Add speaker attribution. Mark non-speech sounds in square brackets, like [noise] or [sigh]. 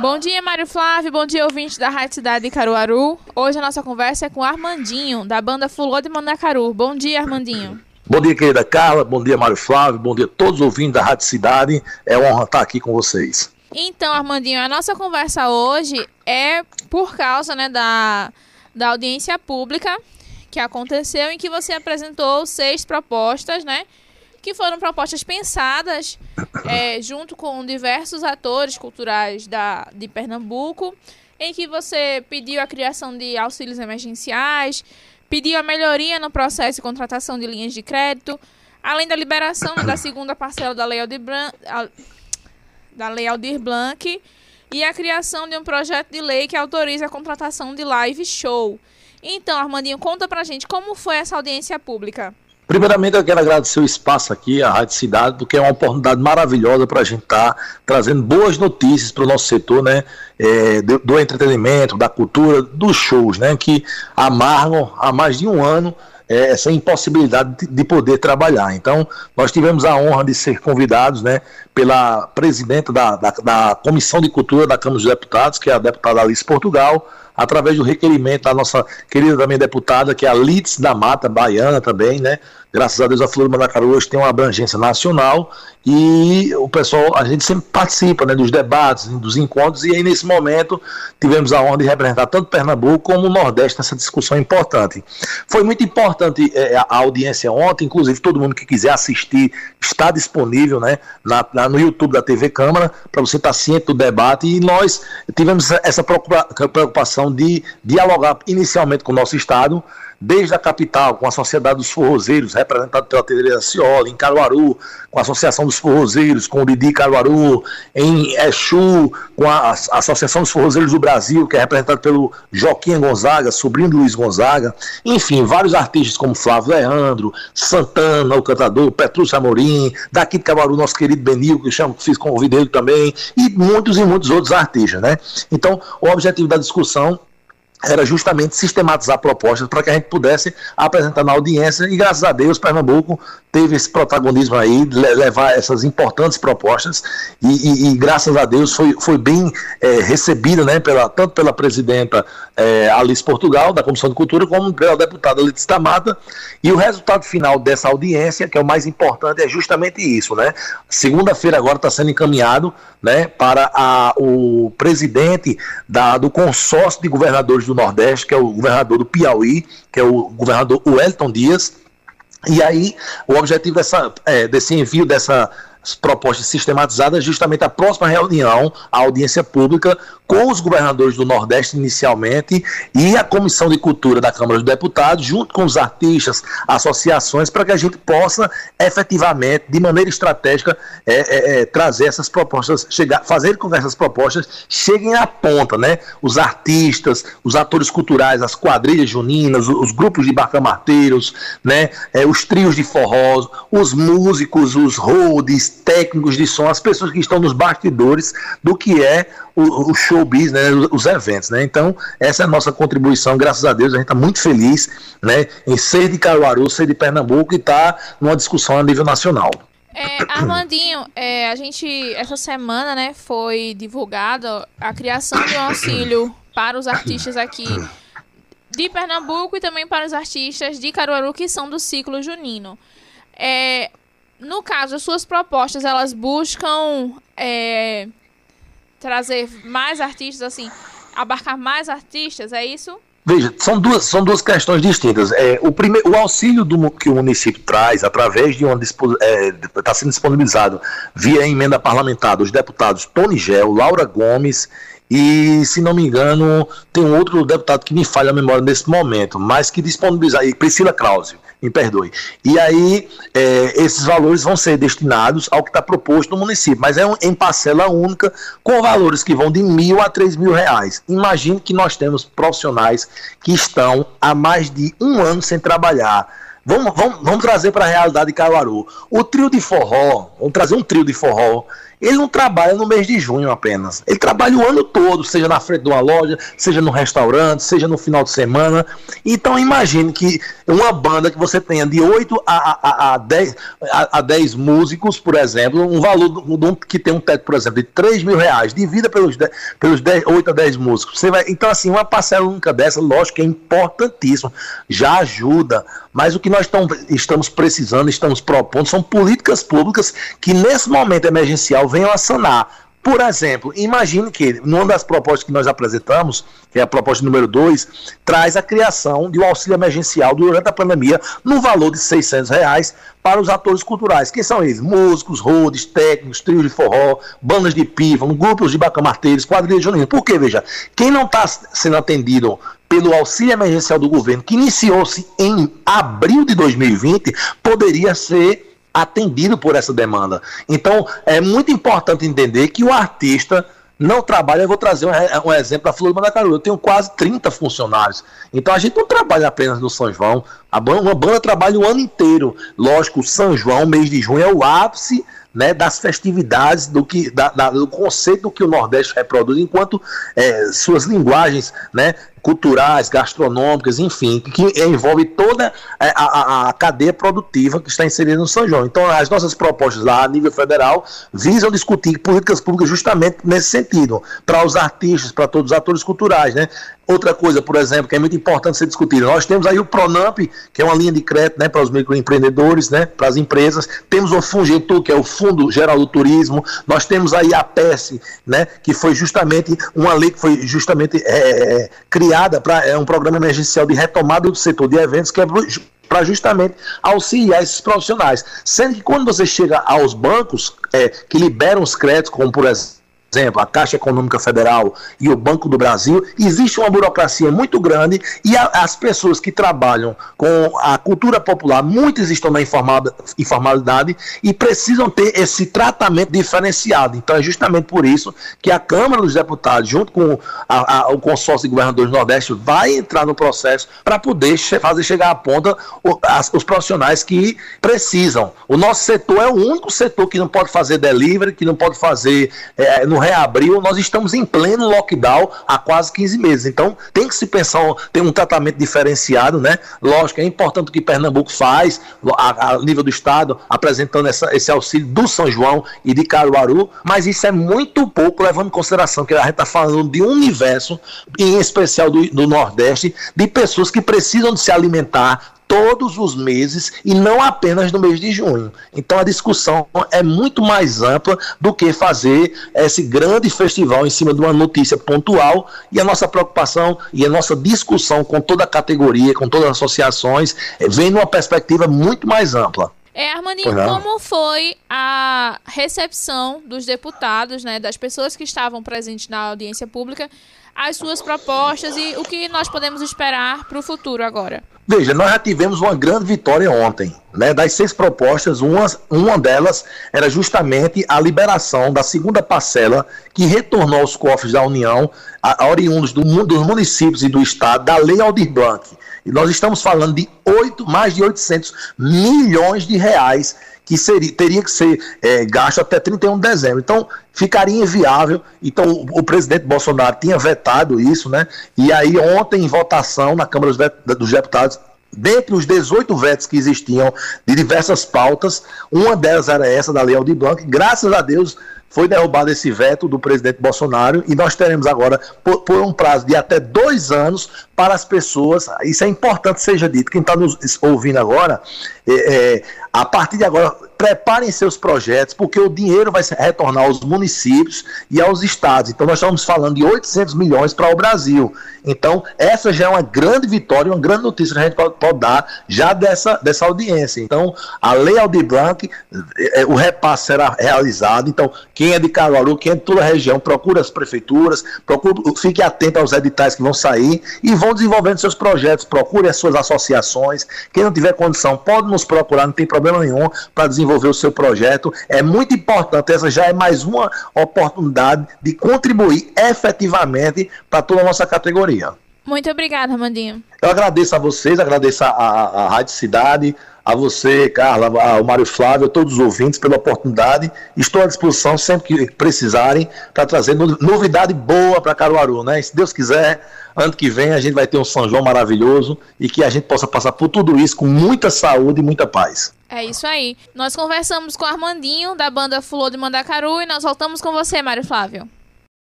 Speaker 1: Bom dia, Mário Flávio. Bom dia, ouvinte da Rádio Cidade de Caruaru. Hoje a nossa conversa é com Armandinho, da banda Fulô de Mandacaru. Bom dia, Armandinho.
Speaker 2: Bom dia, querida Carla. Bom dia, Mário Flávio. Bom dia a todos os ouvintes da Rádio Cidade. É uma honra estar aqui com vocês.
Speaker 1: Então, Armandinho, a nossa conversa hoje é por causa né, da, da audiência pública que aconteceu, em que você apresentou seis propostas, né? Que foram propostas pensadas [coughs] é, junto com diversos atores culturais da, de Pernambuco, em que você pediu a criação de auxílios emergenciais, pediu a melhoria no processo de contratação de linhas de crédito, além da liberação da [coughs] segunda parcela da Lei Aldir Blanc, da Lei Aldir Blanc e a criação de um projeto de lei que autoriza a contratação de live show. Então, Armandinho, conta pra gente como foi essa audiência pública.
Speaker 2: Primeiramente, eu quero agradecer o espaço aqui, a Rádio Cidade, porque é uma oportunidade maravilhosa para a gente estar tá trazendo boas notícias para o nosso setor, né? É, do, do, entretenimento, da cultura, dos shows, né? Que amargam há mais de um ano é, essa impossibilidade de, de, poder trabalhar. Então, nós tivemos a honra de ser convidados, né? Pela presidenta da, da, da Comissão de Cultura da Câmara dos Deputados, que é a deputada Alice Portugal, através do requerimento da nossa querida também deputada, que é a Litz da Mata, baiana também, né? Graças a Deus a Flor do Mandacaru hoje tem uma abrangência nacional e o pessoal, a gente sempre participa né, dos debates, dos encontros, e aí nesse momento tivemos a honra de representar tanto Pernambuco como o Nordeste nessa discussão importante. Foi muito importante é, a audiência ontem, inclusive todo mundo que quiser assistir está disponível né, na, na no YouTube da TV Câmara, para você estar ciente do debate, e nós tivemos essa preocupação de dialogar inicialmente com o nosso Estado, desde a capital, com a Sociedade dos Forrozeiros, representada pela Tereza Ciola, em Caruaru, com a Associação dos Forrozeiros, com o Didi Caruaru, em Exu, com a, Associação dos Forrozeiros do Brasil, que é representada pelo Joaquim Gonzaga, sobrinho do Luiz Gonzaga, enfim, vários artistas como Flávio Leandro, Santana, o cantador, Petrúcio Amorim, daqui de Caruaru, nosso querido Benil, que eu chamo, fiz convite ele também, e muitos e muitos outros artistas, né? Então, o objetivo da discussão era justamente sistematizar propostas para que a gente pudesse apresentar na audiência. E graças a Deus Pernambuco teve esse protagonismo aí, levar essas importantes propostas. E, e, e graças a Deus foi, foi bem é, recebida, né, pela, tanto pela presidenta é, Alice Portugal, da Comissão de Cultura, como pela deputada Letícia Tamata, e o resultado final dessa audiência, que é o mais importante, é justamente isso, né, segunda-feira agora está sendo encaminhado, né, para a, o presidente da, do consórcio de governadores do Nordeste, que é o governador do Piauí, que é o governador Wellington Dias, e aí, o objetivo dessa, é, desse envio dessa propostas sistematizadas, justamente a próxima reunião, a audiência pública, com os governadores do Nordeste inicialmente e a Comissão de Cultura da Câmara dos Deputados, junto com os artistas, associações, para que a gente possa efetivamente, de maneira estratégica, é, é, é, trazer essas propostas, chegar, fazer com que essas propostas cheguem à ponta, né? Os artistas, os atores culturais, as quadrilhas juninas, os, os grupos de barcamarteiros, né? É, os trios de forró, os músicos, os roads, técnicos de som, as pessoas que estão nos bastidores do que é o, o showbiz, né, os eventos, né? Então, essa é a nossa contribuição, graças a Deus, a gente está muito feliz, né, em ser de Caruaru, ser de Pernambuco e estar tá numa discussão a nível nacional.
Speaker 1: É, Armandinho, é, a gente, essa semana, né, foi divulgada a criação de um auxílio para os artistas aqui de Pernambuco e também para os artistas de Caruaru que são do ciclo junino. É, no caso, as suas propostas, elas buscam é, trazer mais artistas, assim, abarcar mais artistas, é isso?
Speaker 2: Veja, são duas, são duas questões distintas. É, o, primeiro, o auxílio do, que o município traz, através de uma está é, sendo disponibilizado via emenda parlamentar dos deputados Tony Gel, Laura Gomes e, se não me engano, tem um outro deputado que me falha a memória nesse momento, mas que disponibiliza aí, Priscila Krause me perdoe. E aí, é, esses valores vão ser destinados ao que está proposto no município, mas é um, em parcela única, com valores que vão de mil a três mil reais. Imagine que nós temos profissionais que estão há mais de um ano sem trabalhar. Vamos, vamos, vamos trazer para a realidade de Caruaru. O trio de forró, vamos trazer um trio de forró ele não trabalha no mês de junho apenas. Ele trabalha o ano todo, seja na frente de uma loja, seja no restaurante, seja no final de semana. Então imagine que uma banda que você tenha de 8 a, a, a, 10, a, a 10 músicos, por exemplo, um valor que tem um teto, por exemplo, de 3 mil reais, divida pelos, 10, pelos 10, 8 a 10 músicos. Você vai, então, assim, uma parcela única dessa, lógico é importantíssimo, já ajuda. Mas o que nós estamos precisando, estamos propondo, são políticas públicas que nesse momento emergencial venham a sanar por exemplo, imagine que, numa das propostas que nós apresentamos, que é a proposta número 2, traz a criação de um auxílio emergencial durante a pandemia no valor de 600 reais para os atores culturais. Quem são eles? Músicos, rodes, técnicos, trios de forró, bandas de pífano, grupos de bacamarteiros, quadrilhas juninas. Por quê, veja? Quem não está sendo atendido pelo auxílio emergencial do governo, que iniciou-se em abril de 2020, poderia ser atendido por essa demanda. Então, é muito importante entender que o artista não trabalha. Eu vou trazer um, um exemplo da Flor do Mandacaru. Eu tenho quase 30 funcionários. Então a gente não trabalha apenas no São João. A banda, uma banda trabalha o ano inteiro. Lógico, São João, mês de junho, é o ápice né, das festividades, do, que, da, da, do conceito que o Nordeste reproduz, enquanto é, suas linguagens né, culturais, gastronômicas, enfim, que envolve toda é, a, a, a, cadeia produtiva que está inserida no São João. Então, as nossas propostas lá a nível federal visam discutir políticas públicas justamente nesse sentido, para os artistas, para todos os atores culturais, né? Outra coisa, por exemplo, que é muito importante ser discutida, nós temos aí o Pronamp, que é uma linha de crédito né, para os microempreendedores, né, para as empresas, temos o Fungetu, que é o Fundo Geral do Turismo, nós temos aí a PES, né, que foi justamente uma lei que foi justamente é, é criada para é um programa emergencial de retomada do setor de eventos, que é para justamente auxiliar esses profissionais. Sendo que quando você chega aos bancos é, que liberam os créditos, como por exemplo, exemplo, a Caixa Econômica Federal e o Banco do Brasil, existe uma burocracia muito grande e a, as pessoas que trabalham com a cultura popular, muitas estão na informalidade e precisam ter esse tratamento diferenciado. Então é justamente por isso que a Câmara dos Deputados, junto com a, a, o consórcio de governadores do Nordeste, vai entrar no processo para poder che fazer chegar à ponta o, as, os profissionais que precisam. O nosso setor é o único setor que não pode fazer delivery, que não pode fazer é, no reabriu, nós estamos em pleno lockdown há quase 15 meses. Então, tem que se pensar, tem um tratamento diferenciado, né? Lógico, é importante o que Pernambuco faz, a, a nível do Estado, apresentando essa, esse auxílio do São João e de Caruaru, mas isso é muito pouco, levando em consideração que a gente está falando de um universo, em especial do, do Nordeste, de pessoas que precisam de se alimentar, todos os meses e não apenas no mês de junho. Então a discussão é muito mais ampla do que fazer esse grande festival em cima de uma notícia pontual e a nossa preocupação e a nossa discussão com toda a categoria, com todas as associações, eh, vem numa perspectiva muito mais ampla.
Speaker 1: É, Armandinho, como foi a recepção dos deputados, né, das pessoas que estavam presentes na audiência pública, as suas propostas e o que nós podemos esperar para o futuro agora?
Speaker 2: Veja, nós já tivemos uma grande vitória ontem. Né? Das seis propostas, uma, uma delas era justamente a liberação da segunda parcela que retornou aos cofres da União, a, a oriundos do, dos municípios e do Estado, da Lei Aldir Blanc. E nós estamos falando de oito, mais de 800 milhões de reais que seria, teria que ser é, gasto até 31 de dezembro. Então, ficaria inviável. Então, o, presidente Bolsonaro tinha vetado isso, né? E aí, ontem, em votação na Câmara dos Deputados, dentre os 18 vetos que existiam de diversas pautas, uma delas era essa da Lei Aldir Blanc. Graças a Deus, foi derrubado esse veto do presidente Bolsonaro e nós teremos agora, por, por, um prazo de até dois anos, para as pessoas, isso é importante seja dito, quem está nos ouvindo agora, é, é, a partir de agora, preparem seus projetos, porque o dinheiro vai retornar aos municípios e aos estados. Então, nós estamos falando de 800 milhões para o Brasil. Então, essa já é uma grande vitória, uma grande notícia que a gente pode, pode dar já dessa, dessa audiência. Então, a Lei Aldir Blanc, é, o repasse será realizado. Então, quem é de Caruaru, quem é de toda a região, procura as prefeituras, procure, fique atento aos editais que vão sair e vão desenvolvendo seus projetos, procure as suas associações. Quem não tiver condição, pode nos procurar, não tem problema nenhum para desenvolver o seu projeto. É muito importante, essa já é mais uma oportunidade de contribuir efetivamente para toda a nossa categoria.
Speaker 1: Muito obrigada, Armandinho.
Speaker 2: Eu agradeço a vocês, agradeço a, a, a Rádio Cidade, a você, Carla, ao Mário Flávio, a todos os ouvintes pela oportunidade. Estou à disposição sempre que precisarem para trazer novidade boa para Caruaru, né? E se Deus quiser, ano que vem a gente vai ter um São João maravilhoso e que a gente possa passar por tudo isso com muita saúde e muita paz.
Speaker 1: É isso aí. Nós conversamos com o Armandinho, da banda Fulô de Mandacaru, e nós voltamos com você, Mário Flávio.